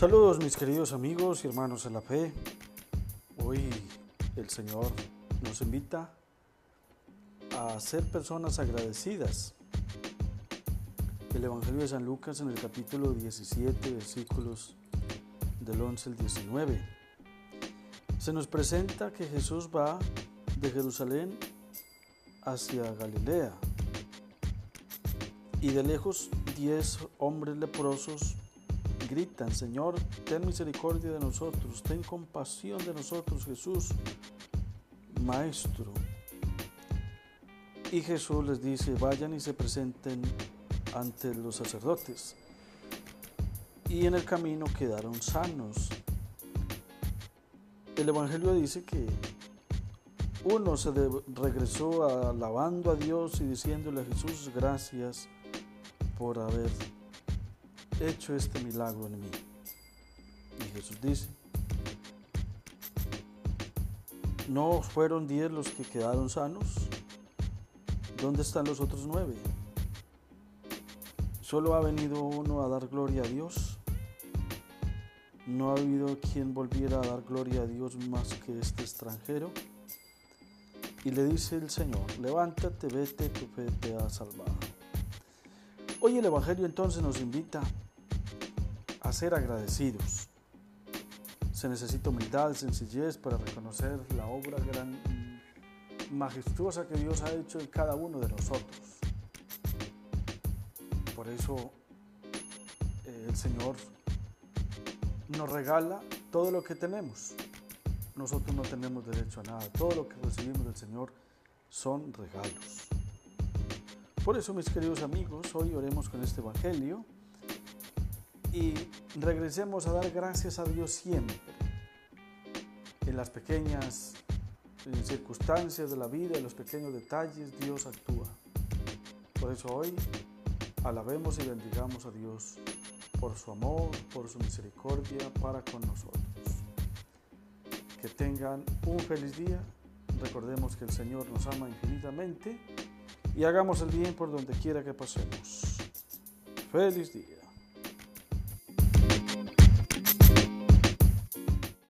Saludos mis queridos amigos y hermanos en la fe. Hoy el Señor nos invita a ser personas agradecidas. El Evangelio de San Lucas en el capítulo 17, versículos del 11 al 19. Se nos presenta que Jesús va de Jerusalén hacia Galilea y de lejos diez hombres leprosos gritan, Señor, ten misericordia de nosotros, ten compasión de nosotros, Jesús, Maestro. Y Jesús les dice, vayan y se presenten ante los sacerdotes. Y en el camino quedaron sanos. El Evangelio dice que uno se regresó alabando a Dios y diciéndole a Jesús gracias por haber hecho este milagro en mí. Y Jesús dice, ¿no fueron diez los que quedaron sanos? ¿Dónde están los otros nueve? Solo ha venido uno a dar gloria a Dios. No ha habido quien volviera a dar gloria a Dios más que este extranjero. Y le dice el Señor, levántate, vete, tu fe te ha salvado. Hoy el Evangelio entonces nos invita a ser agradecidos. Se necesita humildad, sencillez para reconocer la obra gran, majestuosa que Dios ha hecho en cada uno de nosotros. Por eso eh, el Señor nos regala todo lo que tenemos. Nosotros no tenemos derecho a nada. Todo lo que recibimos del Señor son regalos. Por eso, mis queridos amigos, hoy oremos con este Evangelio y regresemos a dar gracias a Dios siempre. En las pequeñas circunstancias de la vida, en los pequeños detalles, Dios actúa. Por eso hoy alabemos y bendigamos a Dios por su amor, por su misericordia para con nosotros. Que tengan un feliz día. Recordemos que el Señor nos ama infinitamente y hagamos el bien por donde quiera que pasemos. Feliz día.